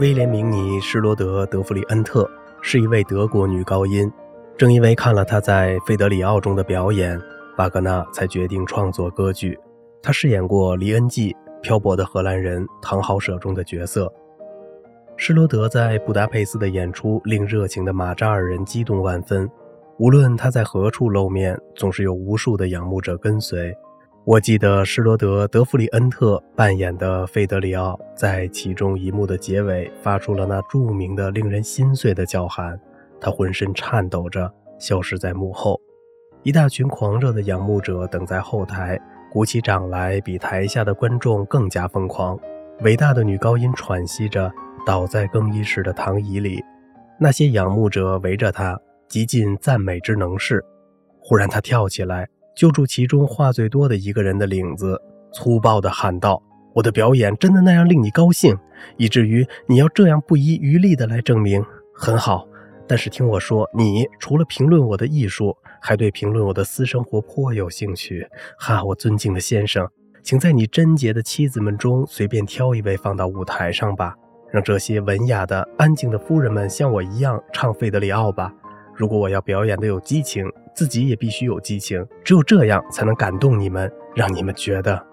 威廉明尼·施罗德·德弗里恩特是一位德国女高音。正因为看了她在《费德里奥》中的表演，瓦格纳才决定创作歌剧。她饰演过《黎恩记》《漂泊的荷兰人》《唐豪舍》中的角色。施罗德在布达佩斯的演出令热情的马扎尔人激动万分。无论他在何处露面，总是有无数的仰慕者跟随。我记得施罗德·德弗里恩特扮演的费德里奥，在其中一幕的结尾发出了那著名的、令人心碎的叫喊。他浑身颤抖着消失在幕后，一大群狂热的仰慕者等在后台，鼓起掌来，比台下的观众更加疯狂。伟大的女高音喘息着，倒在更衣室的躺椅里，那些仰慕者围着她。极尽赞美之能事。忽然，他跳起来，揪住其中话最多的一个人的领子，粗暴地喊道：“我的表演真的那样令你高兴，以至于你要这样不遗余力地来证明？很好，但是听我说，你除了评论我的艺术，还对评论我的私生活颇有兴趣。哈，我尊敬的先生，请在你贞洁的妻子们中随便挑一位放到舞台上吧，让这些文雅的、安静的夫人们像我一样唱《费德里奥》吧。”如果我要表演的有激情，自己也必须有激情，只有这样才能感动你们，让你们觉得。